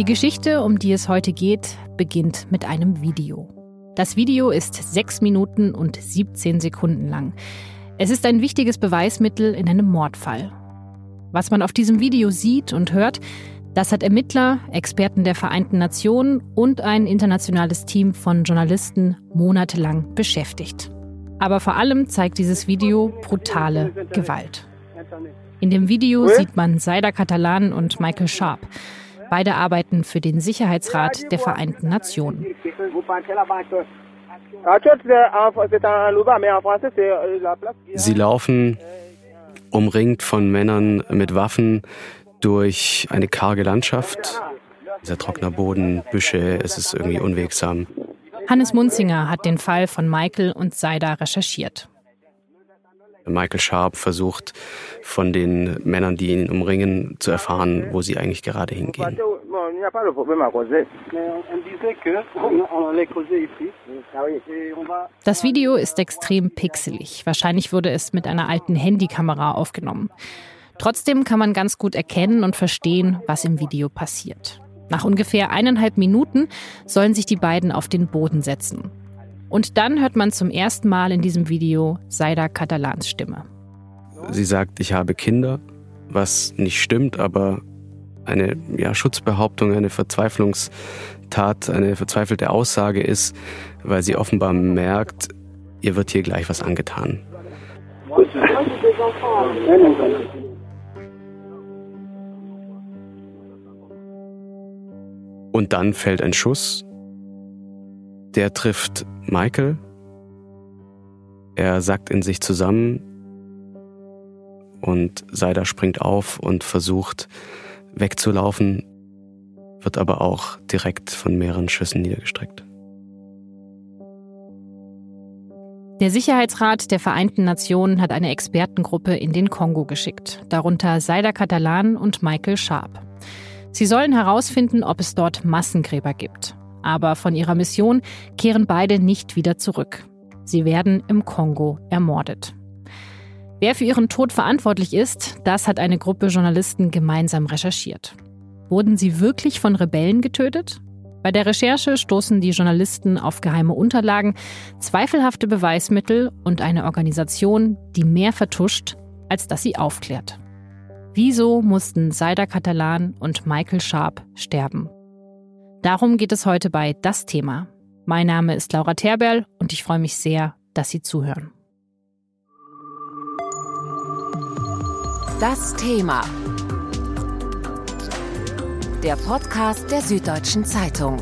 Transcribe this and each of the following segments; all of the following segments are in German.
Die Geschichte, um die es heute geht, beginnt mit einem Video. Das Video ist 6 Minuten und 17 Sekunden lang. Es ist ein wichtiges Beweismittel in einem Mordfall. Was man auf diesem Video sieht und hört, das hat Ermittler, Experten der Vereinten Nationen und ein internationales Team von Journalisten monatelang beschäftigt. Aber vor allem zeigt dieses Video brutale Gewalt. In dem Video sieht man Saida Catalan und Michael Sharp. Beide arbeiten für den Sicherheitsrat der Vereinten Nationen. Sie laufen umringt von Männern mit Waffen durch eine karge Landschaft. Sehr trockener Boden, Büsche, es ist irgendwie unwegsam. Hannes Munzinger hat den Fall von Michael und Saida recherchiert. Michael Sharp versucht von den Männern, die ihn umringen, zu erfahren, wo sie eigentlich gerade hingehen. Das Video ist extrem pixelig. Wahrscheinlich wurde es mit einer alten Handykamera aufgenommen. Trotzdem kann man ganz gut erkennen und verstehen, was im Video passiert. Nach ungefähr eineinhalb Minuten sollen sich die beiden auf den Boden setzen. Und dann hört man zum ersten Mal in diesem Video Saida Catalans Stimme. Sie sagt, ich habe Kinder, was nicht stimmt, aber eine ja, Schutzbehauptung, eine Verzweiflungstat, eine verzweifelte Aussage ist, weil sie offenbar merkt, ihr wird hier gleich was angetan. Und dann fällt ein Schuss. Der trifft Michael. Er sackt in sich zusammen und Saida springt auf und versucht wegzulaufen, wird aber auch direkt von mehreren Schüssen niedergestreckt. Der Sicherheitsrat der Vereinten Nationen hat eine Expertengruppe in den Kongo geschickt, darunter Saida Catalan und Michael Sharp. Sie sollen herausfinden, ob es dort Massengräber gibt. Aber von ihrer Mission kehren beide nicht wieder zurück. Sie werden im Kongo ermordet. Wer für ihren Tod verantwortlich ist, das hat eine Gruppe Journalisten gemeinsam recherchiert. Wurden sie wirklich von Rebellen getötet? Bei der Recherche stoßen die Journalisten auf geheime Unterlagen, zweifelhafte Beweismittel und eine Organisation, die mehr vertuscht, als dass sie aufklärt. Wieso mussten Saida Catalan und Michael Sharp sterben? Darum geht es heute bei Das Thema. Mein Name ist Laura Terberl und ich freue mich sehr, dass Sie zuhören. Das Thema. Der Podcast der Süddeutschen Zeitung.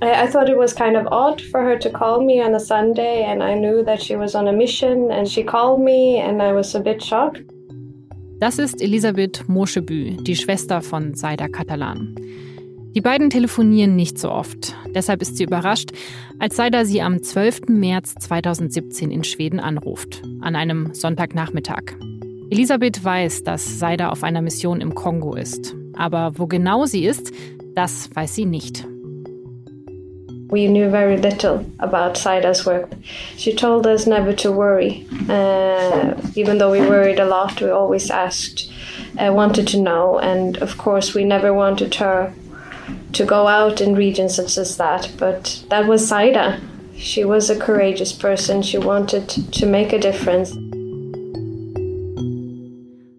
I, I thought it was kind of odd for her to call me on a Sunday, and I knew that she was on a mission, and she called me, and I was a bit shocked. Das ist Elisabeth Moschebü, die Schwester von Saida Catalan. Die beiden telefonieren nicht so oft. Deshalb ist sie überrascht, als Saida sie am 12. März 2017 in Schweden anruft, an einem Sonntagnachmittag. Elisabeth weiß, dass Saida auf einer Mission im Kongo ist. Aber wo genau sie ist, das weiß sie nicht. We knew very little about Saida's work. She told us never to worry. Uh, even though we worried a lot, we always asked, uh, wanted to know. And of course, we never wanted her to go out in regions such as that. But that was Saida. She was a courageous person. She wanted to make a difference.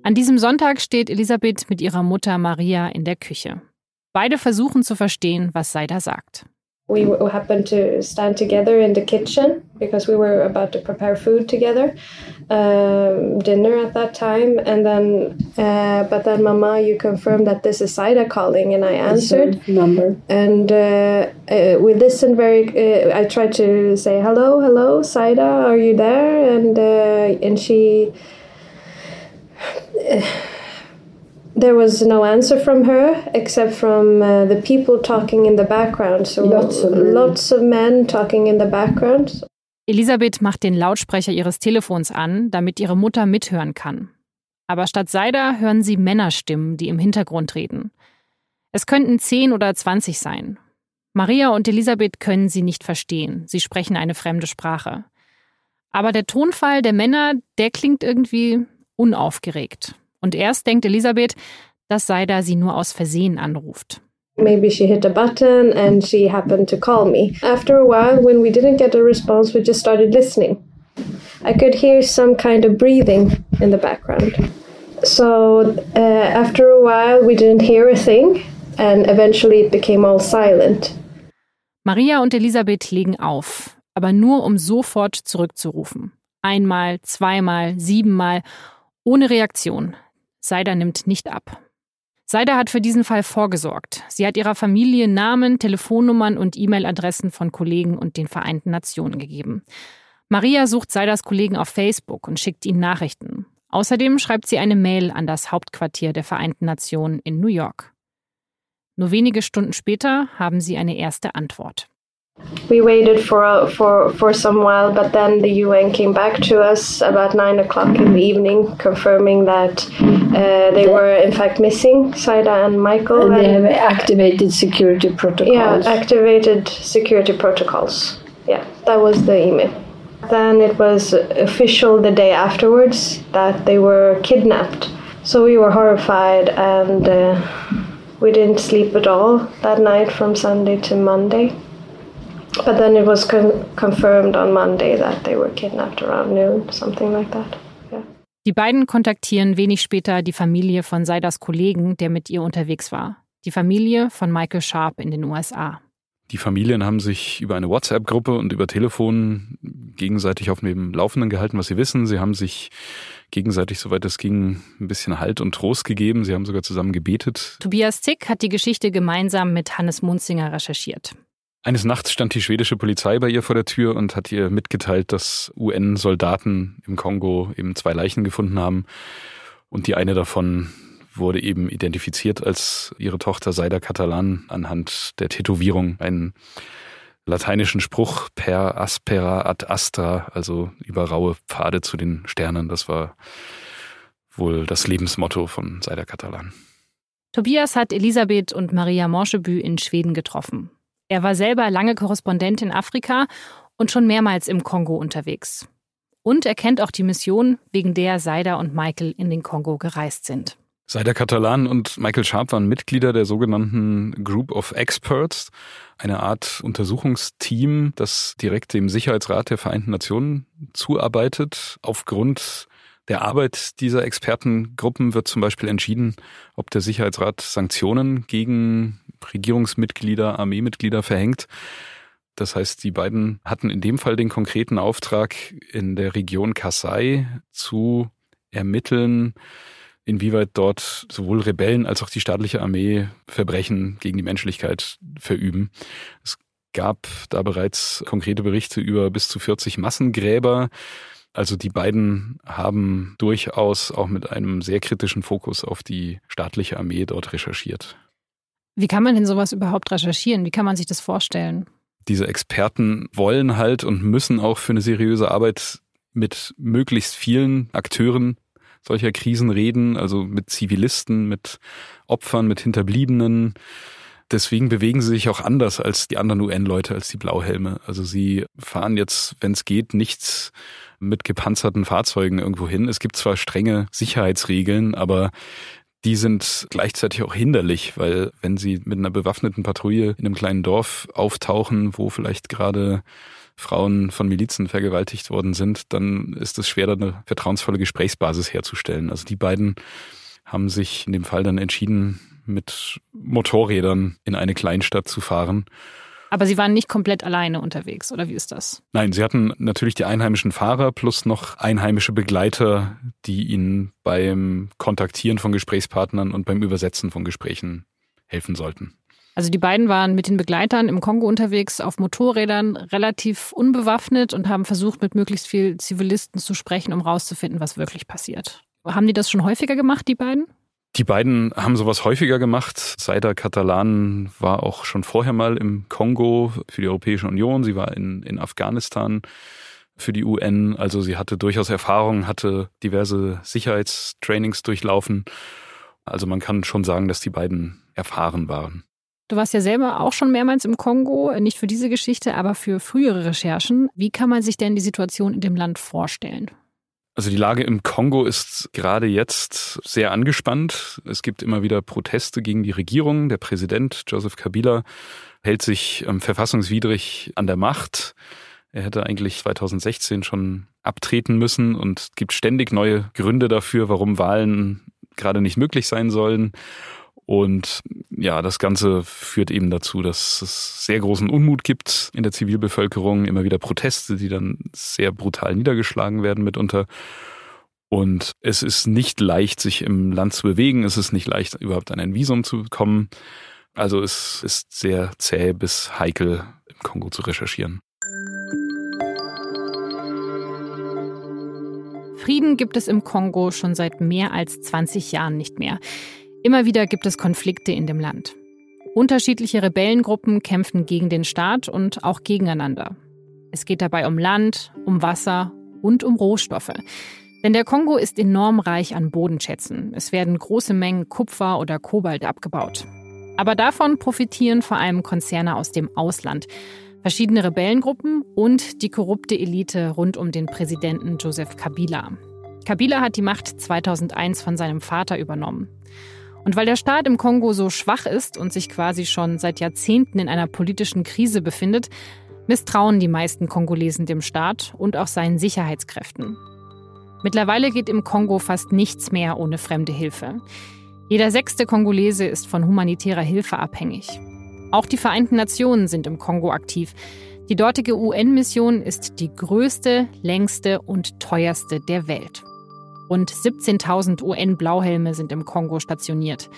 An diesem Sonntag steht Elisabeth mit ihrer Mutter Maria in der Küche. Beide versuchen zu verstehen, was Saida sagt. We happened to stand together in the kitchen because we were about to prepare food together um, dinner at that time. And then uh, but then mama you confirmed that this is Saida calling and i answered. Number. And uh, uh, we listened very uh, i tried to say hello hello Saida are you there? And uh, and she there was no answer from her except from uh, the people talking in the background. So Lots of men. lots of men talking in the background. Elisabeth macht den Lautsprecher ihres Telefons an, damit ihre Mutter mithören kann. Aber statt Saida hören sie Männerstimmen, die im Hintergrund reden. Es könnten 10 oder 20 sein. Maria und Elisabeth können sie nicht verstehen. Sie sprechen eine fremde Sprache. Aber der Tonfall der Männer, der klingt irgendwie unaufgeregt. Und erst denkt Elisabeth, dass Saida sie nur aus Versehen anruft. Maybe she hit a button and she happened to call me. After a while, when we didn't get a response, we just started listening. I could hear some kind of breathing in the background. So uh, after a while, we didn't hear a thing, and eventually it became all silent. Maria und Elisabeth legen auf, aber nur um sofort zurückzurufen. Einmal, zweimal, siebenmal, ohne Reaktion. Seida nimmt nicht ab. Seida hat für diesen Fall vorgesorgt. Sie hat ihrer Familie Namen, Telefonnummern und E-Mail-Adressen von Kollegen und den Vereinten Nationen gegeben. Maria sucht Seidas Kollegen auf Facebook und schickt ihnen Nachrichten. Außerdem schreibt sie eine Mail an das Hauptquartier der Vereinten Nationen in New York. Nur wenige Stunden später haben sie eine erste Antwort. We waited for for for some while, but then the UN came back to us about nine o'clock in the evening, confirming that uh, they were in fact missing, Saida and Michael. And, and they have activated security protocols. Yeah, activated security protocols. Yeah, that was the email. Then it was official the day afterwards that they were kidnapped. So we were horrified and uh, we didn't sleep at all that night from Sunday to Monday. But then it was con confirmed on Monday that they were kidnapped around noon, something like that. Yeah. Die beiden kontaktieren wenig später die Familie von Seidas Kollegen, der mit ihr unterwegs war. Die Familie von Michael Sharp in den USA. Die Familien haben sich über eine WhatsApp-Gruppe und über Telefon gegenseitig auf dem Laufenden gehalten, was sie wissen. Sie haben sich gegenseitig, soweit es ging, ein bisschen Halt und Trost gegeben. Sie haben sogar zusammen gebetet. Tobias Zick hat die Geschichte gemeinsam mit Hannes Munzinger recherchiert. Eines Nachts stand die schwedische Polizei bei ihr vor der Tür und hat ihr mitgeteilt, dass UN-Soldaten im Kongo eben zwei Leichen gefunden haben. Und die eine davon wurde eben identifiziert als ihre Tochter Saida Catalan anhand der Tätowierung, einen lateinischen Spruch per aspera ad astra, also über raue Pfade zu den Sternen. Das war wohl das Lebensmotto von Saida Catalan. Tobias hat Elisabeth und Maria Morschebü in Schweden getroffen. Er war selber lange Korrespondent in Afrika und schon mehrmals im Kongo unterwegs. Und er kennt auch die Mission, wegen der Seida und Michael in den Kongo gereist sind. Seida Catalan und Michael Sharp waren Mitglieder der sogenannten Group of Experts, eine Art Untersuchungsteam, das direkt dem Sicherheitsrat der Vereinten Nationen zuarbeitet. Aufgrund der Arbeit dieser Expertengruppen wird zum Beispiel entschieden, ob der Sicherheitsrat Sanktionen gegen Regierungsmitglieder, Armeemitglieder verhängt. Das heißt, die beiden hatten in dem Fall den konkreten Auftrag, in der Region Kasai zu ermitteln, inwieweit dort sowohl Rebellen als auch die staatliche Armee Verbrechen gegen die Menschlichkeit verüben. Es gab da bereits konkrete Berichte über bis zu 40 Massengräber. Also die beiden haben durchaus auch mit einem sehr kritischen Fokus auf die staatliche Armee dort recherchiert. Wie kann man denn sowas überhaupt recherchieren? Wie kann man sich das vorstellen? Diese Experten wollen halt und müssen auch für eine seriöse Arbeit mit möglichst vielen Akteuren solcher Krisen reden, also mit Zivilisten, mit Opfern, mit Hinterbliebenen. Deswegen bewegen sie sich auch anders als die anderen UN-Leute, als die Blauhelme. Also sie fahren jetzt, wenn es geht, nichts mit gepanzerten Fahrzeugen irgendwo hin. Es gibt zwar strenge Sicherheitsregeln, aber die sind gleichzeitig auch hinderlich, weil wenn sie mit einer bewaffneten Patrouille in einem kleinen Dorf auftauchen, wo vielleicht gerade Frauen von Milizen vergewaltigt worden sind, dann ist es schwer, da eine vertrauensvolle Gesprächsbasis herzustellen. Also die beiden haben sich in dem Fall dann entschieden, mit Motorrädern in eine Kleinstadt zu fahren aber Sie waren nicht komplett alleine unterwegs, oder wie ist das? Nein, Sie hatten natürlich die einheimischen Fahrer plus noch einheimische Begleiter, die Ihnen beim Kontaktieren von Gesprächspartnern und beim Übersetzen von Gesprächen helfen sollten. Also die beiden waren mit den Begleitern im Kongo unterwegs auf Motorrädern, relativ unbewaffnet und haben versucht, mit möglichst vielen Zivilisten zu sprechen, um rauszufinden, was wirklich passiert. Haben die das schon häufiger gemacht, die beiden? Die beiden haben sowas häufiger gemacht. Saida Catalan war auch schon vorher mal im Kongo für die Europäische Union. Sie war in, in Afghanistan für die UN. Also sie hatte durchaus Erfahrung, hatte diverse Sicherheitstrainings durchlaufen. Also man kann schon sagen, dass die beiden erfahren waren. Du warst ja selber auch schon mehrmals im Kongo, nicht für diese Geschichte, aber für frühere Recherchen. Wie kann man sich denn die Situation in dem Land vorstellen? Also die Lage im Kongo ist gerade jetzt sehr angespannt. Es gibt immer wieder Proteste gegen die Regierung. Der Präsident Joseph Kabila hält sich ähm, verfassungswidrig an der Macht. Er hätte eigentlich 2016 schon abtreten müssen und gibt ständig neue Gründe dafür, warum Wahlen gerade nicht möglich sein sollen. Und ja, das Ganze führt eben dazu, dass es sehr großen Unmut gibt in der Zivilbevölkerung, immer wieder Proteste, die dann sehr brutal niedergeschlagen werden mitunter. Und es ist nicht leicht, sich im Land zu bewegen. Es ist nicht leicht, überhaupt an ein Visum zu kommen. Also es ist sehr zäh bis heikel, im Kongo zu recherchieren. Frieden gibt es im Kongo schon seit mehr als 20 Jahren nicht mehr. Immer wieder gibt es Konflikte in dem Land. Unterschiedliche Rebellengruppen kämpfen gegen den Staat und auch gegeneinander. Es geht dabei um Land, um Wasser und um Rohstoffe. Denn der Kongo ist enorm reich an Bodenschätzen. Es werden große Mengen Kupfer oder Kobalt abgebaut. Aber davon profitieren vor allem Konzerne aus dem Ausland, verschiedene Rebellengruppen und die korrupte Elite rund um den Präsidenten Joseph Kabila. Kabila hat die Macht 2001 von seinem Vater übernommen. Und weil der Staat im Kongo so schwach ist und sich quasi schon seit Jahrzehnten in einer politischen Krise befindet, misstrauen die meisten Kongolesen dem Staat und auch seinen Sicherheitskräften. Mittlerweile geht im Kongo fast nichts mehr ohne fremde Hilfe. Jeder sechste Kongolese ist von humanitärer Hilfe abhängig. Auch die Vereinten Nationen sind im Kongo aktiv. Die dortige UN-Mission ist die größte, längste und teuerste der Welt. Rund 17.000 UN-Blauhelme sind im Kongo stationiert.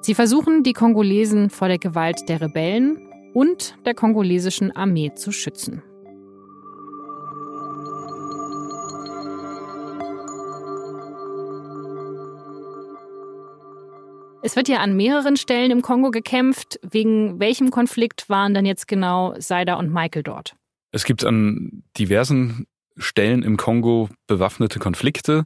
Sie versuchen, die Kongolesen vor der Gewalt der Rebellen und der kongolesischen Armee zu schützen. Es wird ja an mehreren Stellen im Kongo gekämpft. Wegen welchem Konflikt waren dann jetzt genau Seida und Michael dort? Es gibt an diversen Stellen im Kongo bewaffnete Konflikte.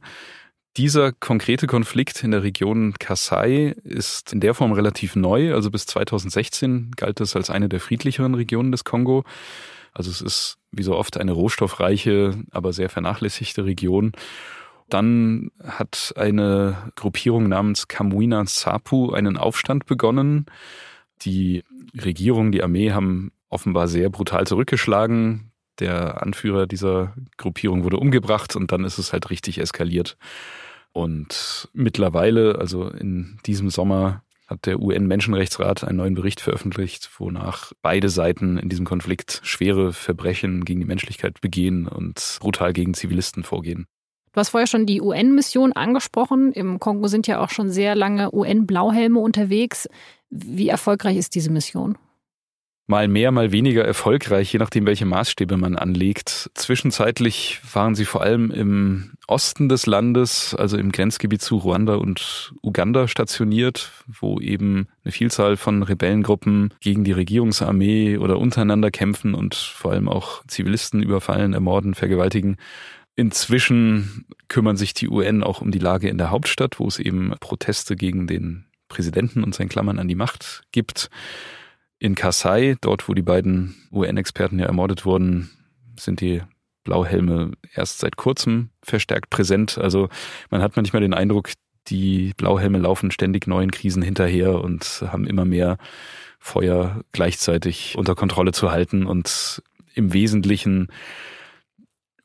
Dieser konkrete Konflikt in der Region Kasai ist in der Form relativ neu. Also bis 2016 galt es als eine der friedlicheren Regionen des Kongo. Also es ist wie so oft eine rohstoffreiche, aber sehr vernachlässigte Region. Dann hat eine Gruppierung namens Kamuina Sapu einen Aufstand begonnen. Die Regierung, die Armee haben offenbar sehr brutal zurückgeschlagen. Der Anführer dieser Gruppierung wurde umgebracht und dann ist es halt richtig eskaliert. Und mittlerweile, also in diesem Sommer, hat der UN-Menschenrechtsrat einen neuen Bericht veröffentlicht, wonach beide Seiten in diesem Konflikt schwere Verbrechen gegen die Menschlichkeit begehen und brutal gegen Zivilisten vorgehen. Du hast vorher schon die UN-Mission angesprochen. Im Kongo sind ja auch schon sehr lange UN-Blauhelme unterwegs. Wie erfolgreich ist diese Mission? Mal mehr, mal weniger erfolgreich, je nachdem, welche Maßstäbe man anlegt. Zwischenzeitlich waren sie vor allem im Osten des Landes, also im Grenzgebiet zu Ruanda und Uganda stationiert, wo eben eine Vielzahl von Rebellengruppen gegen die Regierungsarmee oder untereinander kämpfen und vor allem auch Zivilisten überfallen, ermorden, vergewaltigen. Inzwischen kümmern sich die UN auch um die Lage in der Hauptstadt, wo es eben Proteste gegen den Präsidenten und sein Klammern an die Macht gibt. In Kasai, dort wo die beiden UN-Experten ja ermordet wurden, sind die Blauhelme erst seit kurzem verstärkt präsent. Also man hat manchmal den Eindruck, die Blauhelme laufen ständig neuen Krisen hinterher und haben immer mehr Feuer gleichzeitig unter Kontrolle zu halten. Und im Wesentlichen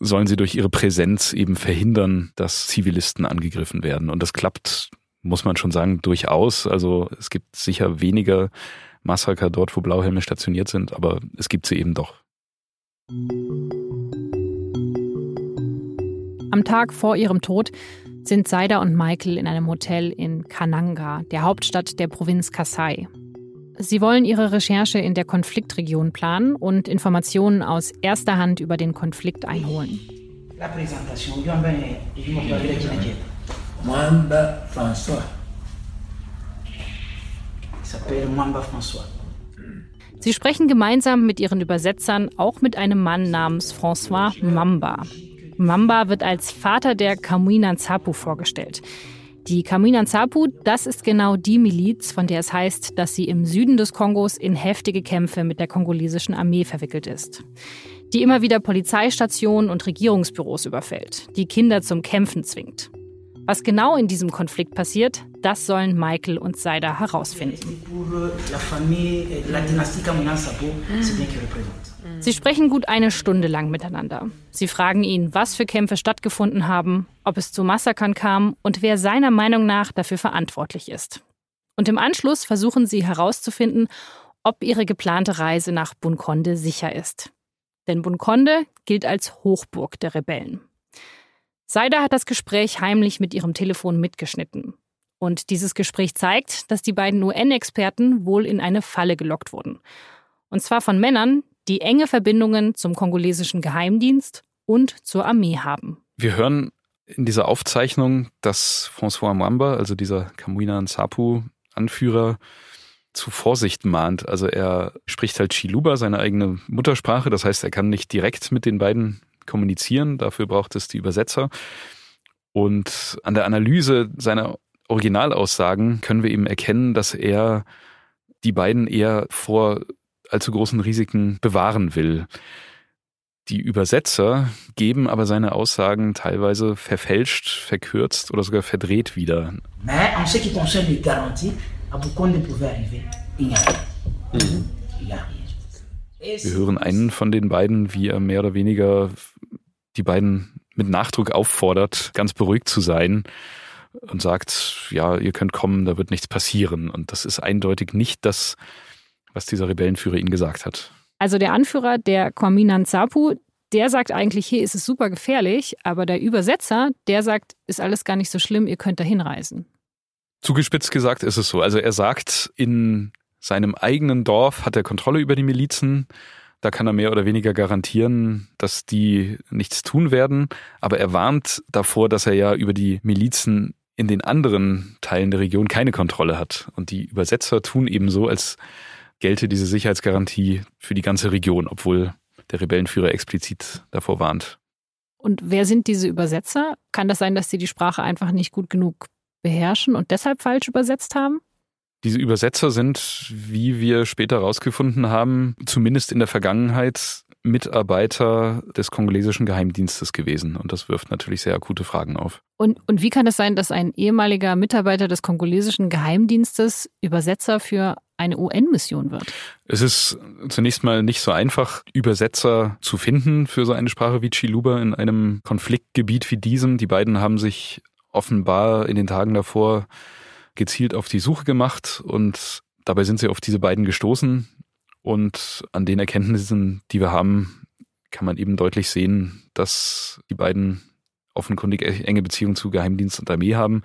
sollen sie durch ihre Präsenz eben verhindern, dass Zivilisten angegriffen werden. Und das klappt, muss man schon sagen, durchaus. Also es gibt sicher weniger Massaker dort, wo Blauhelme stationiert sind, aber es gibt sie eben doch. Am Tag vor ihrem Tod sind Saida und Michael in einem Hotel in Kananga, der Hauptstadt der Provinz Kasai. Sie wollen ihre Recherche in der Konfliktregion planen und Informationen aus erster Hand über den Konflikt einholen. Mwamba François Sie sprechen gemeinsam mit ihren Übersetzern auch mit einem Mann namens François Mamba. Mamba wird als Vater der Kamuina Nzapu vorgestellt. Die Kamina Nsapu, das ist genau die Miliz, von der es heißt, dass sie im Süden des Kongos in heftige Kämpfe mit der kongolesischen Armee verwickelt ist. Die immer wieder Polizeistationen und Regierungsbüros überfällt, die Kinder zum Kämpfen zwingt. Was genau in diesem Konflikt passiert, das sollen Michael und Saida herausfinden. Sie sprechen gut eine Stunde lang miteinander. Sie fragen ihn, was für Kämpfe stattgefunden haben, ob es zu Massakern kam und wer seiner Meinung nach dafür verantwortlich ist. Und im Anschluss versuchen sie herauszufinden, ob ihre geplante Reise nach Bunkonde sicher ist. Denn Bunkonde gilt als Hochburg der Rebellen. Saida hat das Gespräch heimlich mit ihrem Telefon mitgeschnitten. Und dieses Gespräch zeigt, dass die beiden UN-Experten wohl in eine Falle gelockt wurden. Und zwar von Männern, die enge Verbindungen zum kongolesischen Geheimdienst und zur Armee haben. Wir hören in dieser Aufzeichnung, dass François Mwamba, also dieser Kamwina Nsapu-Anführer, zu Vorsicht mahnt. Also er spricht halt Chiluba, seine eigene Muttersprache. Das heißt, er kann nicht direkt mit den beiden kommunizieren. Dafür braucht es die Übersetzer. Und an der Analyse seiner Originalaussagen können wir eben erkennen, dass er die beiden eher vor allzu großen Risiken bewahren will. Die Übersetzer geben aber seine Aussagen teilweise verfälscht, verkürzt oder sogar verdreht wieder. Wir hören einen von den beiden, wie er mehr oder weniger die beiden mit Nachdruck auffordert, ganz beruhigt zu sein und sagt, ja, ihr könnt kommen, da wird nichts passieren. Und das ist eindeutig nicht das, was dieser Rebellenführer ihnen gesagt hat. Also der Anführer der Kwamina Nsapu, der sagt eigentlich, hier ist es super gefährlich, aber der Übersetzer, der sagt, ist alles gar nicht so schlimm, ihr könnt da hinreisen. Zugespitzt gesagt ist es so. Also er sagt, in seinem eigenen Dorf hat er Kontrolle über die Milizen. Da kann er mehr oder weniger garantieren, dass die nichts tun werden. Aber er warnt davor, dass er ja über die Milizen in den anderen Teilen der Region keine Kontrolle hat. Und die Übersetzer tun eben so, als gelte diese Sicherheitsgarantie für die ganze Region, obwohl der Rebellenführer explizit davor warnt. Und wer sind diese Übersetzer? Kann das sein, dass sie die Sprache einfach nicht gut genug beherrschen und deshalb falsch übersetzt haben? Diese Übersetzer sind, wie wir später herausgefunden haben, zumindest in der Vergangenheit Mitarbeiter des kongolesischen Geheimdienstes gewesen. Und das wirft natürlich sehr akute Fragen auf. Und, und wie kann es sein, dass ein ehemaliger Mitarbeiter des kongolesischen Geheimdienstes Übersetzer für eine UN-Mission wird? Es ist zunächst mal nicht so einfach, Übersetzer zu finden für so eine Sprache wie Chiluba in einem Konfliktgebiet wie diesem. Die beiden haben sich offenbar in den Tagen davor gezielt auf die Suche gemacht und dabei sind sie auf diese beiden gestoßen. Und an den Erkenntnissen, die wir haben, kann man eben deutlich sehen, dass die beiden offenkundig enge Beziehungen zu Geheimdienst und Armee haben,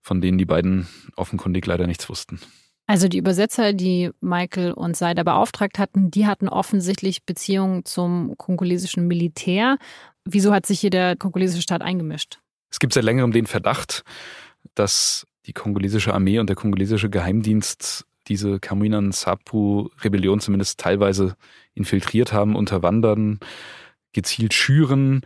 von denen die beiden offenkundig leider nichts wussten. Also die Übersetzer, die Michael und Seider beauftragt hatten, die hatten offensichtlich Beziehungen zum kongolesischen Militär. Wieso hat sich hier der kongolesische Staat eingemischt? Es gibt seit längerem den Verdacht, dass die kongolesische Armee und der kongolesische Geheimdienst diese Kamuinan Sapu-Rebellion zumindest teilweise infiltriert haben, unterwandern, gezielt schüren.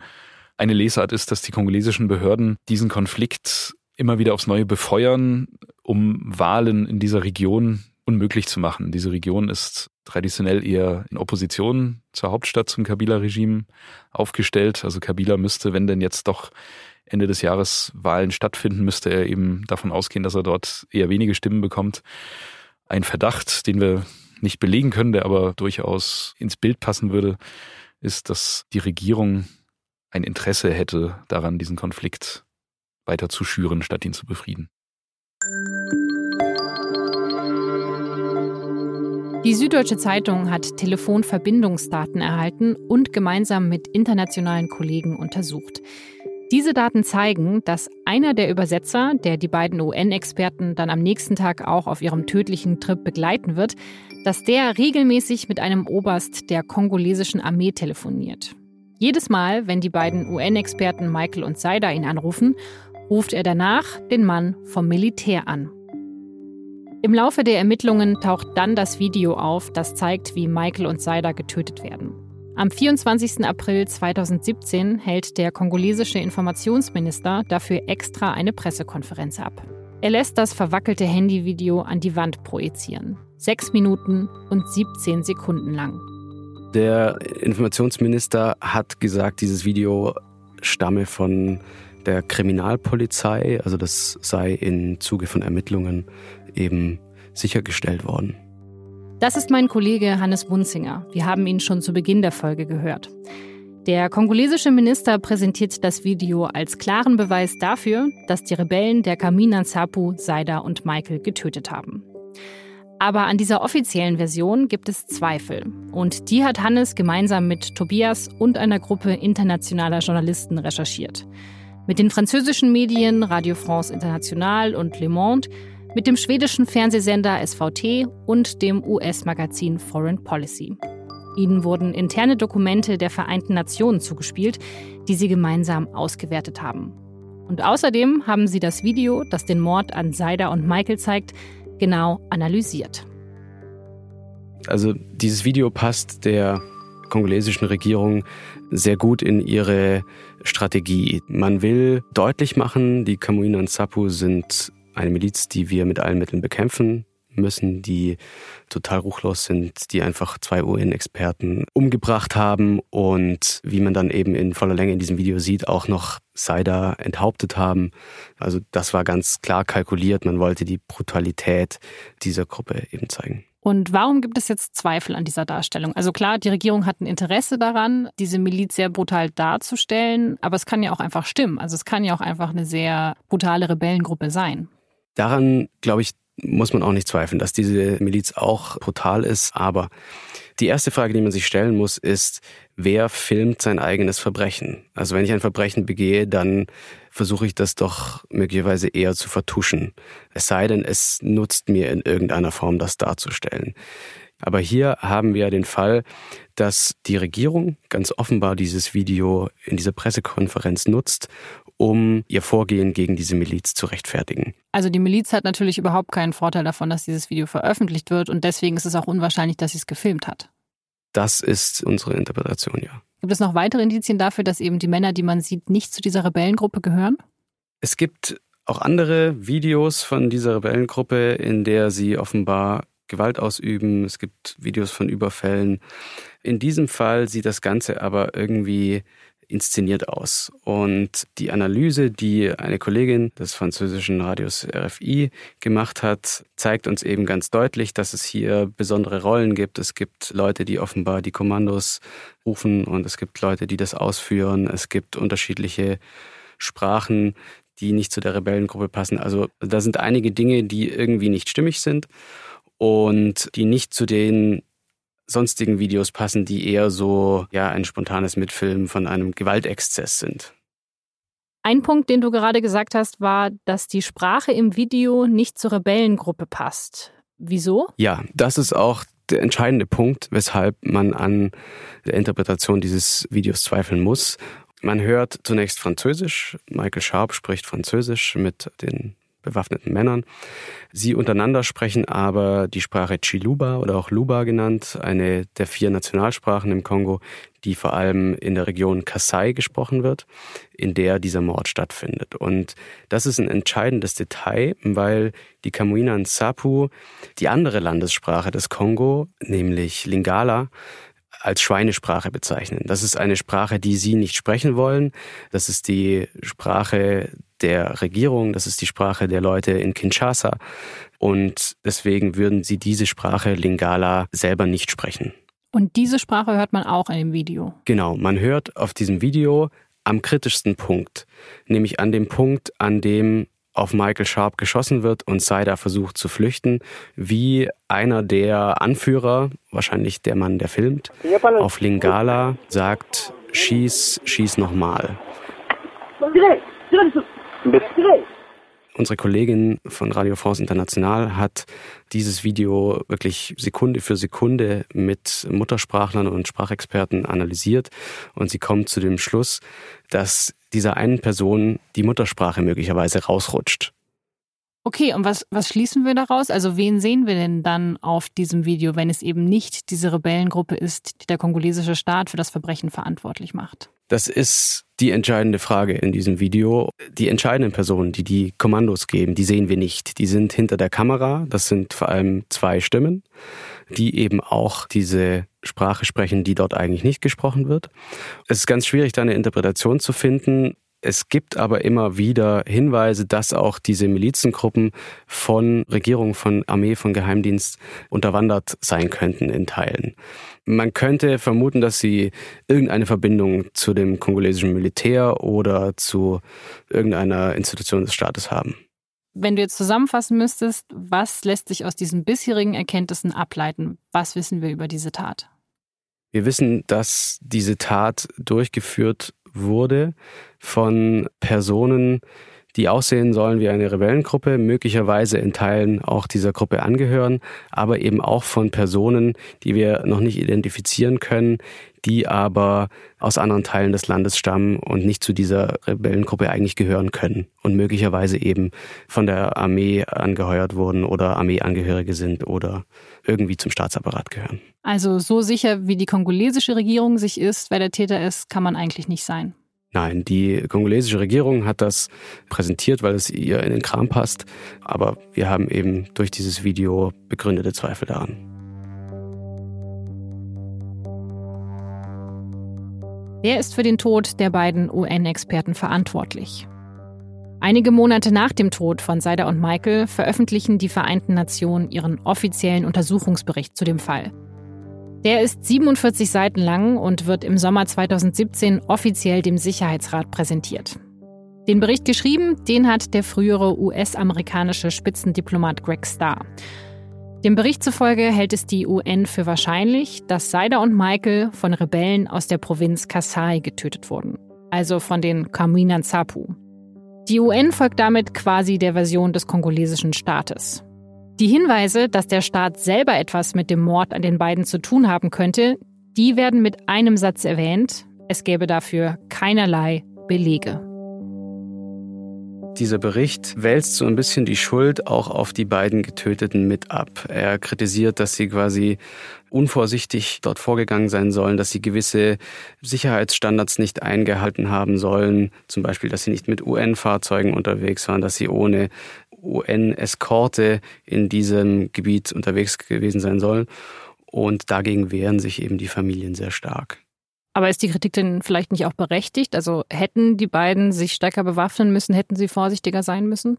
Eine Lesart ist, dass die kongolesischen Behörden diesen Konflikt immer wieder aufs Neue befeuern, um Wahlen in dieser Region unmöglich zu machen. Diese Region ist traditionell eher in Opposition zur Hauptstadt, zum Kabila-Regime aufgestellt. Also Kabila müsste, wenn denn jetzt doch Ende des Jahres Wahlen stattfinden, müsste er eben davon ausgehen, dass er dort eher wenige Stimmen bekommt. Ein Verdacht, den wir nicht belegen können, der aber durchaus ins Bild passen würde, ist, dass die Regierung ein Interesse hätte daran, diesen Konflikt weiter zu schüren, statt ihn zu befrieden. Die Süddeutsche Zeitung hat Telefonverbindungsdaten erhalten und gemeinsam mit internationalen Kollegen untersucht. Diese Daten zeigen, dass einer der Übersetzer, der die beiden UN-Experten dann am nächsten Tag auch auf ihrem tödlichen Trip begleiten wird, dass der regelmäßig mit einem Oberst der kongolesischen Armee telefoniert. Jedes Mal, wenn die beiden UN-Experten Michael und Saida ihn anrufen, ruft er danach den Mann vom Militär an. Im Laufe der Ermittlungen taucht dann das Video auf, das zeigt, wie Michael und Saida getötet werden. Am 24. April 2017 hält der kongolesische Informationsminister dafür extra eine Pressekonferenz ab. Er lässt das verwackelte Handyvideo an die Wand projizieren. Sechs Minuten und 17 Sekunden lang. Der Informationsminister hat gesagt, dieses Video stamme von der Kriminalpolizei, also das sei im Zuge von Ermittlungen eben sichergestellt worden. Das ist mein Kollege Hannes Bunzinger. Wir haben ihn schon zu Beginn der Folge gehört. Der kongolesische Minister präsentiert das Video als klaren Beweis dafür, dass die Rebellen der Kamina Nsapu, Saida und Michael getötet haben. Aber an dieser offiziellen Version gibt es Zweifel. Und die hat Hannes gemeinsam mit Tobias und einer Gruppe internationaler Journalisten recherchiert. Mit den französischen Medien Radio France International und Le Monde, mit dem schwedischen Fernsehsender SVT und dem US-Magazin Foreign Policy. Ihnen wurden interne Dokumente der Vereinten Nationen zugespielt, die sie gemeinsam ausgewertet haben. Und außerdem haben sie das Video, das den Mord an Saida und Michael zeigt, genau analysiert. Also dieses Video passt der kongolesischen Regierung sehr gut in ihre Strategie. Man will deutlich machen, die Kamuina und Sapu sind eine Miliz, die wir mit allen Mitteln bekämpfen müssen, die total ruchlos sind, die einfach zwei UN-Experten umgebracht haben und wie man dann eben in voller Länge in diesem Video sieht, auch noch Saida enthauptet haben. Also das war ganz klar kalkuliert. Man wollte die Brutalität dieser Gruppe eben zeigen. Und warum gibt es jetzt Zweifel an dieser Darstellung? Also klar, die Regierung hat ein Interesse daran, diese Miliz sehr brutal darzustellen, aber es kann ja auch einfach stimmen. Also es kann ja auch einfach eine sehr brutale Rebellengruppe sein. Daran, glaube ich, muss man auch nicht zweifeln, dass diese Miliz auch brutal ist. Aber die erste Frage, die man sich stellen muss, ist, wer filmt sein eigenes Verbrechen? Also wenn ich ein Verbrechen begehe, dann versuche ich das doch möglicherweise eher zu vertuschen. Es sei denn, es nutzt mir in irgendeiner Form, das darzustellen. Aber hier haben wir den Fall, dass die Regierung ganz offenbar dieses Video in dieser Pressekonferenz nutzt, um ihr Vorgehen gegen diese Miliz zu rechtfertigen. Also die Miliz hat natürlich überhaupt keinen Vorteil davon, dass dieses Video veröffentlicht wird und deswegen ist es auch unwahrscheinlich, dass sie es gefilmt hat. Das ist unsere Interpretation, ja. Gibt es noch weitere Indizien dafür, dass eben die Männer, die man sieht, nicht zu dieser Rebellengruppe gehören? Es gibt auch andere Videos von dieser Rebellengruppe, in der sie offenbar Gewalt ausüben. Es gibt Videos von Überfällen. In diesem Fall sieht das Ganze aber irgendwie inszeniert aus. Und die Analyse, die eine Kollegin des französischen Radios RFI gemacht hat, zeigt uns eben ganz deutlich, dass es hier besondere Rollen gibt. Es gibt Leute, die offenbar die Kommandos rufen und es gibt Leute, die das ausführen. Es gibt unterschiedliche Sprachen, die nicht zu der Rebellengruppe passen. Also da sind einige Dinge, die irgendwie nicht stimmig sind und die nicht zu den sonstigen Videos passen, die eher so ja ein spontanes Mitfilmen von einem Gewaltexzess sind. Ein Punkt, den du gerade gesagt hast, war, dass die Sprache im Video nicht zur Rebellengruppe passt. Wieso? Ja, das ist auch der entscheidende Punkt, weshalb man an der Interpretation dieses Videos zweifeln muss. Man hört zunächst Französisch. Michael Sharp spricht Französisch mit den bewaffneten Männern. Sie untereinander sprechen aber die Sprache Chiluba oder auch Luba genannt, eine der vier Nationalsprachen im Kongo, die vor allem in der Region Kasai gesprochen wird, in der dieser Mord stattfindet. Und das ist ein entscheidendes Detail, weil die Kamuina Nsapu die andere Landessprache des Kongo, nämlich Lingala, als Schweinesprache bezeichnen. Das ist eine Sprache, die sie nicht sprechen wollen. Das ist die Sprache der Regierung, das ist die Sprache der Leute in Kinshasa. Und deswegen würden sie diese Sprache Lingala selber nicht sprechen. Und diese Sprache hört man auch in dem Video. Genau, man hört auf diesem Video am kritischsten Punkt, nämlich an dem Punkt, an dem auf Michael Sharp geschossen wird und Saida versucht zu flüchten, wie einer der Anführer, wahrscheinlich der Mann, der filmt, auf Lingala sagt, schieß, schieß nochmal. Unsere Kollegin von Radio France International hat dieses Video wirklich Sekunde für Sekunde mit Muttersprachlern und Sprachexperten analysiert und sie kommt zu dem Schluss, dass dieser einen Person die Muttersprache möglicherweise rausrutscht. Okay, und was, was schließen wir daraus? Also wen sehen wir denn dann auf diesem Video, wenn es eben nicht diese Rebellengruppe ist, die der kongolesische Staat für das Verbrechen verantwortlich macht? Das ist die entscheidende Frage in diesem Video. Die entscheidenden Personen, die die Kommandos geben, die sehen wir nicht. Die sind hinter der Kamera. Das sind vor allem zwei Stimmen, die eben auch diese Sprache sprechen, die dort eigentlich nicht gesprochen wird. Es ist ganz schwierig, da eine Interpretation zu finden. Es gibt aber immer wieder Hinweise, dass auch diese Milizengruppen von Regierung, von Armee, von Geheimdienst unterwandert sein könnten in Teilen. Man könnte vermuten, dass sie irgendeine Verbindung zu dem kongolesischen Militär oder zu irgendeiner Institution des Staates haben. Wenn du jetzt zusammenfassen müsstest, was lässt sich aus diesen bisherigen Erkenntnissen ableiten? Was wissen wir über diese Tat? Wir wissen, dass diese Tat durchgeführt wurde von Personen, die aussehen sollen wie eine Rebellengruppe, möglicherweise in Teilen auch dieser Gruppe angehören, aber eben auch von Personen, die wir noch nicht identifizieren können, die aber aus anderen Teilen des Landes stammen und nicht zu dieser Rebellengruppe eigentlich gehören können und möglicherweise eben von der Armee angeheuert wurden oder Armeeangehörige sind oder irgendwie zum Staatsapparat gehören. Also so sicher, wie die kongolesische Regierung sich ist, wer der Täter ist, kann man eigentlich nicht sein. Nein, die kongolesische Regierung hat das präsentiert, weil es ihr in den Kram passt. Aber wir haben eben durch dieses Video begründete Zweifel daran. Wer ist für den Tod der beiden UN-Experten verantwortlich? Einige Monate nach dem Tod von Seida und Michael veröffentlichen die Vereinten Nationen ihren offiziellen Untersuchungsbericht zu dem Fall. Der ist 47 Seiten lang und wird im Sommer 2017 offiziell dem Sicherheitsrat präsentiert. Den Bericht geschrieben, den hat der frühere US-amerikanische Spitzendiplomat Greg Starr. Dem Bericht zufolge hält es die UN für wahrscheinlich, dass Saida und Michael von Rebellen aus der Provinz Kasai getötet wurden, also von den Kamina Nsapu. Die UN folgt damit quasi der Version des kongolesischen Staates. Die Hinweise, dass der Staat selber etwas mit dem Mord an den beiden zu tun haben könnte, die werden mit einem Satz erwähnt. Es gäbe dafür keinerlei Belege. Dieser Bericht wälzt so ein bisschen die Schuld auch auf die beiden Getöteten mit ab. Er kritisiert, dass sie quasi unvorsichtig dort vorgegangen sein sollen, dass sie gewisse Sicherheitsstandards nicht eingehalten haben sollen, zum Beispiel, dass sie nicht mit UN-Fahrzeugen unterwegs waren, dass sie ohne UN-Eskorte in diesem Gebiet unterwegs gewesen sein sollen. Und dagegen wehren sich eben die Familien sehr stark. Aber ist die Kritik denn vielleicht nicht auch berechtigt? Also hätten die beiden sich stärker bewaffnen müssen, hätten sie vorsichtiger sein müssen?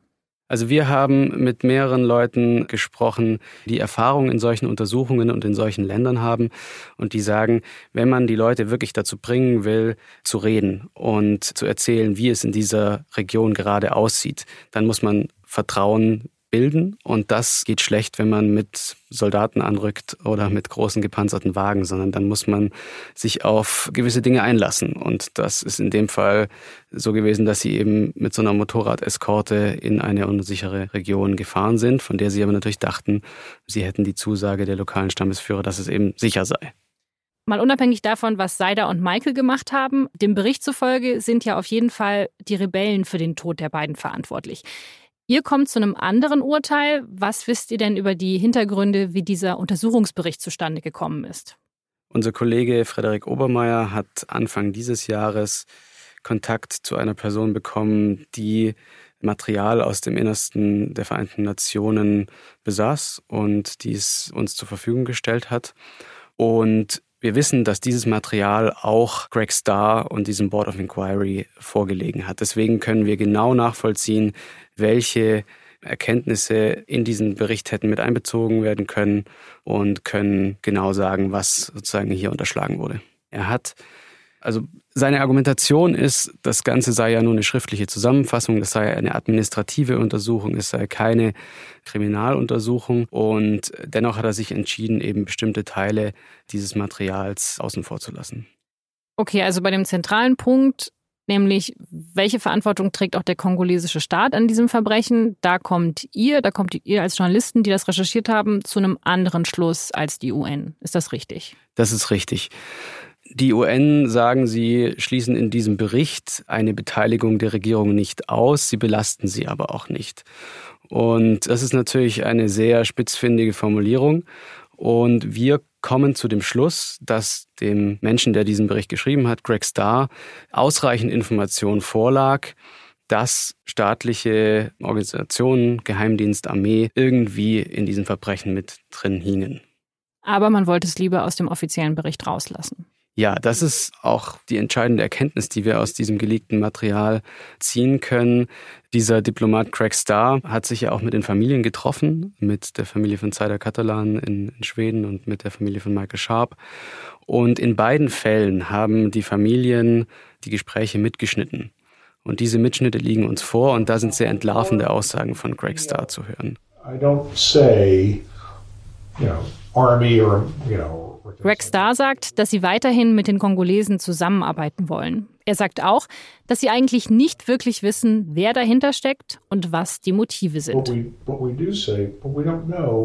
Also wir haben mit mehreren Leuten gesprochen, die Erfahrung in solchen Untersuchungen und in solchen Ländern haben und die sagen, wenn man die Leute wirklich dazu bringen will, zu reden und zu erzählen, wie es in dieser Region gerade aussieht, dann muss man Vertrauen bilden und das geht schlecht, wenn man mit Soldaten anrückt oder mit großen gepanzerten Wagen, sondern dann muss man sich auf gewisse Dinge einlassen und das ist in dem Fall so gewesen, dass sie eben mit so einer Motorradeskorte in eine unsichere Region gefahren sind, von der sie aber natürlich dachten, sie hätten die Zusage der lokalen Stammesführer, dass es eben sicher sei. Mal unabhängig davon, was Seida und Michael gemacht haben, dem Bericht zufolge sind ja auf jeden Fall die Rebellen für den Tod der beiden verantwortlich. Ihr kommt zu einem anderen Urteil. Was wisst ihr denn über die Hintergründe, wie dieser Untersuchungsbericht zustande gekommen ist? Unser Kollege Frederik Obermeier hat Anfang dieses Jahres Kontakt zu einer Person bekommen, die Material aus dem Innersten der Vereinten Nationen besaß und dies uns zur Verfügung gestellt hat. Und wir wissen, dass dieses Material auch Greg Starr und diesem Board of Inquiry vorgelegen hat. Deswegen können wir genau nachvollziehen, welche Erkenntnisse in diesen Bericht hätten mit einbezogen werden können und können genau sagen, was sozusagen hier unterschlagen wurde. Er hat also seine Argumentation ist, das Ganze sei ja nur eine schriftliche Zusammenfassung, das sei eine administrative Untersuchung, es sei keine Kriminaluntersuchung und dennoch hat er sich entschieden, eben bestimmte Teile dieses Materials außen vor zu lassen. Okay, also bei dem zentralen Punkt, nämlich welche Verantwortung trägt auch der kongolesische Staat an diesem Verbrechen, da kommt ihr, da kommt ihr als Journalisten, die das recherchiert haben, zu einem anderen Schluss als die UN. Ist das richtig? Das ist richtig. Die UN sagen, sie schließen in diesem Bericht eine Beteiligung der Regierung nicht aus, sie belasten sie aber auch nicht. Und das ist natürlich eine sehr spitzfindige Formulierung. Und wir kommen zu dem Schluss, dass dem Menschen, der diesen Bericht geschrieben hat, Greg Starr, ausreichend Information vorlag, dass staatliche Organisationen, Geheimdienst, Armee irgendwie in diesen Verbrechen mit drin hingen. Aber man wollte es lieber aus dem offiziellen Bericht rauslassen. Ja, das ist auch die entscheidende Erkenntnis, die wir aus diesem geleakten Material ziehen können. Dieser Diplomat Craig Starr hat sich ja auch mit den Familien getroffen, mit der Familie von Zaida Catalan in, in Schweden und mit der Familie von Michael Sharp. Und in beiden Fällen haben die Familien die Gespräche mitgeschnitten. Und diese Mitschnitte liegen uns vor und da sind sehr entlarvende Aussagen von Greg Starr zu hören. I don't say, you know, army or, you know, Greg Starr sagt, dass sie weiterhin mit den Kongolesen zusammenarbeiten wollen. Er sagt auch, dass sie eigentlich nicht wirklich wissen, wer dahinter steckt und was die Motive sind.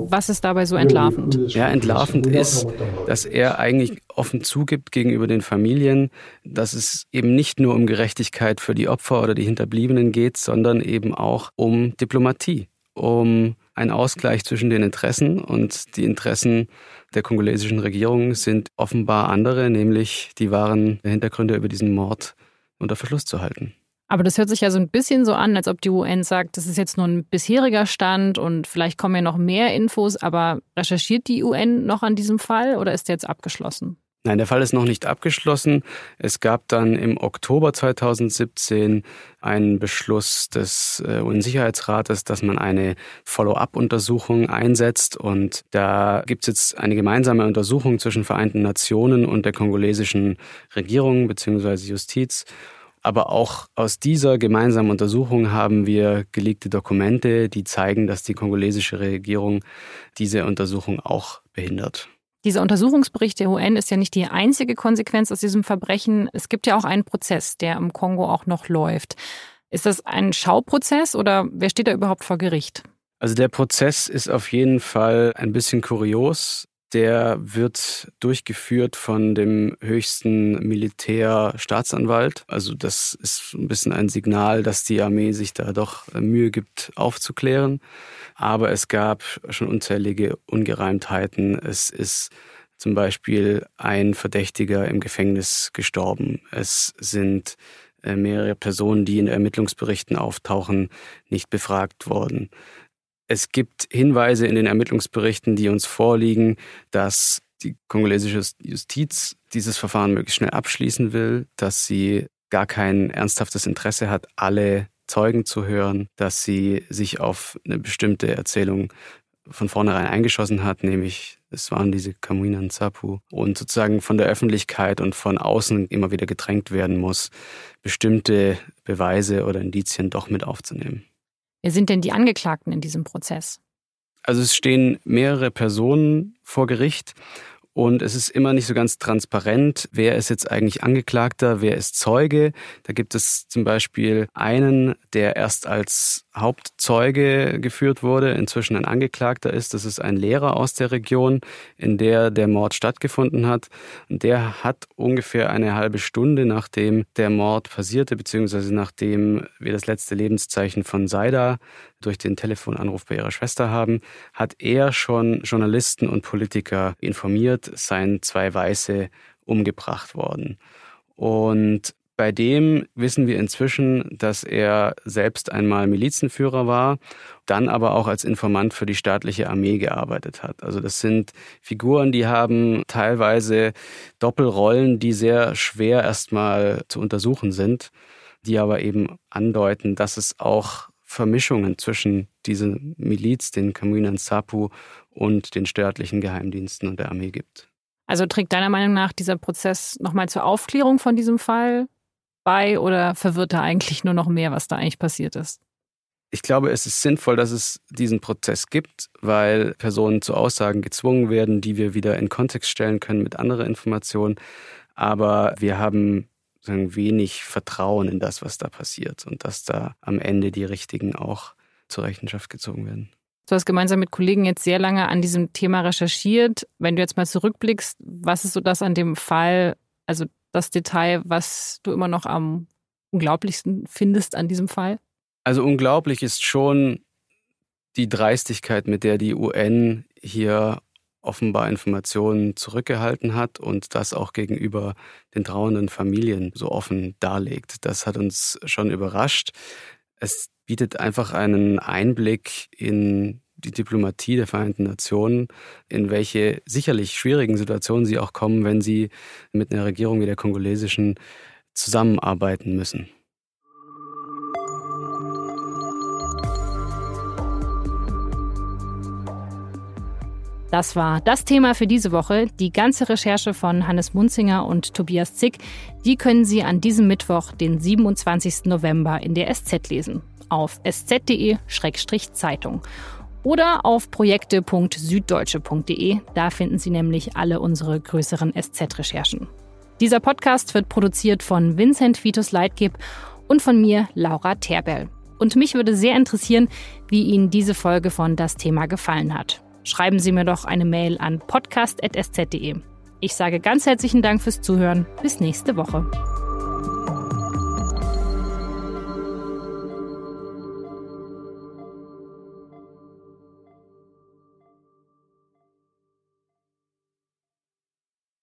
Was ist dabei so entlarvend? Ja, entlarvend ist, dass er eigentlich offen zugibt gegenüber den Familien, dass es eben nicht nur um Gerechtigkeit für die Opfer oder die Hinterbliebenen geht, sondern eben auch um Diplomatie, um einen Ausgleich zwischen den Interessen und die Interessen der kongolesischen Regierung sind offenbar andere, nämlich die wahren Hintergründe über diesen Mord unter Verschluss zu halten. Aber das hört sich ja so ein bisschen so an, als ob die UN sagt, das ist jetzt nur ein bisheriger Stand und vielleicht kommen ja noch mehr Infos, aber recherchiert die UN noch an diesem Fall oder ist der jetzt abgeschlossen? Nein, der Fall ist noch nicht abgeschlossen. Es gab dann im Oktober 2017 einen Beschluss des äh, UN-Sicherheitsrates, dass man eine Follow-up-Untersuchung einsetzt. Und da gibt es jetzt eine gemeinsame Untersuchung zwischen Vereinten Nationen und der kongolesischen Regierung bzw. Justiz. Aber auch aus dieser gemeinsamen Untersuchung haben wir gelegte Dokumente, die zeigen, dass die kongolesische Regierung diese Untersuchung auch behindert. Dieser Untersuchungsbericht der UN ist ja nicht die einzige Konsequenz aus diesem Verbrechen. Es gibt ja auch einen Prozess, der im Kongo auch noch läuft. Ist das ein Schauprozess oder wer steht da überhaupt vor Gericht? Also der Prozess ist auf jeden Fall ein bisschen kurios. Der wird durchgeführt von dem höchsten Militärstaatsanwalt. Also das ist ein bisschen ein Signal, dass die Armee sich da doch Mühe gibt, aufzuklären. Aber es gab schon unzählige Ungereimtheiten. Es ist zum Beispiel ein Verdächtiger im Gefängnis gestorben. Es sind äh, mehrere Personen, die in Ermittlungsberichten auftauchen, nicht befragt worden. Es gibt Hinweise in den Ermittlungsberichten, die uns vorliegen, dass die kongolesische Justiz dieses Verfahren möglichst schnell abschließen will, dass sie gar kein ernsthaftes Interesse hat, alle Zeugen zu hören, dass sie sich auf eine bestimmte Erzählung von vornherein eingeschossen hat, nämlich es waren diese Kamina und Zapu und sozusagen von der Öffentlichkeit und von außen immer wieder gedrängt werden muss, bestimmte Beweise oder Indizien doch mit aufzunehmen. Wer sind denn die Angeklagten in diesem Prozess? Also es stehen mehrere Personen vor Gericht und es ist immer nicht so ganz transparent, wer ist jetzt eigentlich Angeklagter, wer ist Zeuge. Da gibt es zum Beispiel einen, der erst als Hauptzeuge geführt wurde, inzwischen ein Angeklagter ist. Das ist ein Lehrer aus der Region, in der der Mord stattgefunden hat. Und der hat ungefähr eine halbe Stunde nachdem der Mord passierte, beziehungsweise nachdem wir das letzte Lebenszeichen von Saida durch den Telefonanruf bei ihrer Schwester haben, hat er schon Journalisten und Politiker informiert, seien zwei Weiße umgebracht worden. Und bei dem wissen wir inzwischen, dass er selbst einmal Milizenführer war, dann aber auch als Informant für die staatliche Armee gearbeitet hat. Also das sind Figuren, die haben teilweise Doppelrollen, die sehr schwer erstmal zu untersuchen sind, die aber eben andeuten, dass es auch Vermischungen zwischen dieser Miliz, den Kamuinan Sapu und den staatlichen Geheimdiensten und der Armee gibt. Also trägt deiner Meinung nach dieser Prozess nochmal zur Aufklärung von diesem Fall bei oder verwirrt er eigentlich nur noch mehr, was da eigentlich passiert ist? Ich glaube, es ist sinnvoll, dass es diesen Prozess gibt, weil Personen zu Aussagen gezwungen werden, die wir wieder in Kontext stellen können mit anderen Informationen. Aber wir haben sagen, wenig Vertrauen in das, was da passiert und dass da am Ende die Richtigen auch zur Rechenschaft gezogen werden. Du hast gemeinsam mit Kollegen jetzt sehr lange an diesem Thema recherchiert. Wenn du jetzt mal zurückblickst, was ist so das an dem Fall, also das Detail, was du immer noch am unglaublichsten findest an diesem Fall? Also unglaublich ist schon die Dreistigkeit, mit der die UN hier offenbar Informationen zurückgehalten hat und das auch gegenüber den trauernden Familien so offen darlegt. Das hat uns schon überrascht. Es bietet einfach einen Einblick in die Diplomatie der Vereinten Nationen, in welche sicherlich schwierigen Situationen sie auch kommen, wenn sie mit einer Regierung wie der kongolesischen zusammenarbeiten müssen. Das war das Thema für diese Woche. Die ganze Recherche von Hannes Munzinger und Tobias Zick, die können Sie an diesem Mittwoch, den 27. November, in der SZ lesen. Auf sz.de-zeitung oder auf projekte.süddeutsche.de. Da finden Sie nämlich alle unsere größeren SZ-Recherchen. Dieser Podcast wird produziert von Vincent Vitus Leitgeb und von mir, Laura Terbell. Und mich würde sehr interessieren, wie Ihnen diese Folge von Das Thema gefallen hat schreiben Sie mir doch eine Mail an podcast.sz.de. Ich sage ganz herzlichen Dank fürs Zuhören. Bis nächste Woche.